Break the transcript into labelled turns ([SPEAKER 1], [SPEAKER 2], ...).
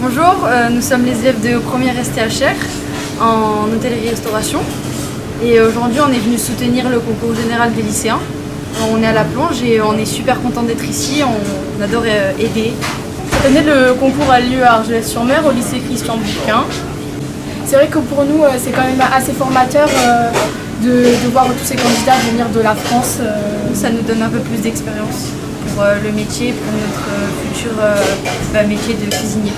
[SPEAKER 1] Bonjour, euh, nous sommes les élèves de première STHR en hôtellerie-restauration et aujourd'hui on est venu soutenir le concours général des lycéens. Euh, on est à la plonge et on est super content d'être ici, on adore euh, aider.
[SPEAKER 2] Cette année le concours a lieu à Argelès-sur-Mer au lycée Christian Bouquin. C'est vrai que pour nous euh, c'est quand même assez formateur de, voir tous ces candidats venir de la France.
[SPEAKER 1] Ça nous donne un peu plus d'expérience pour le métier, pour notre futur bah, métier de cuisinier.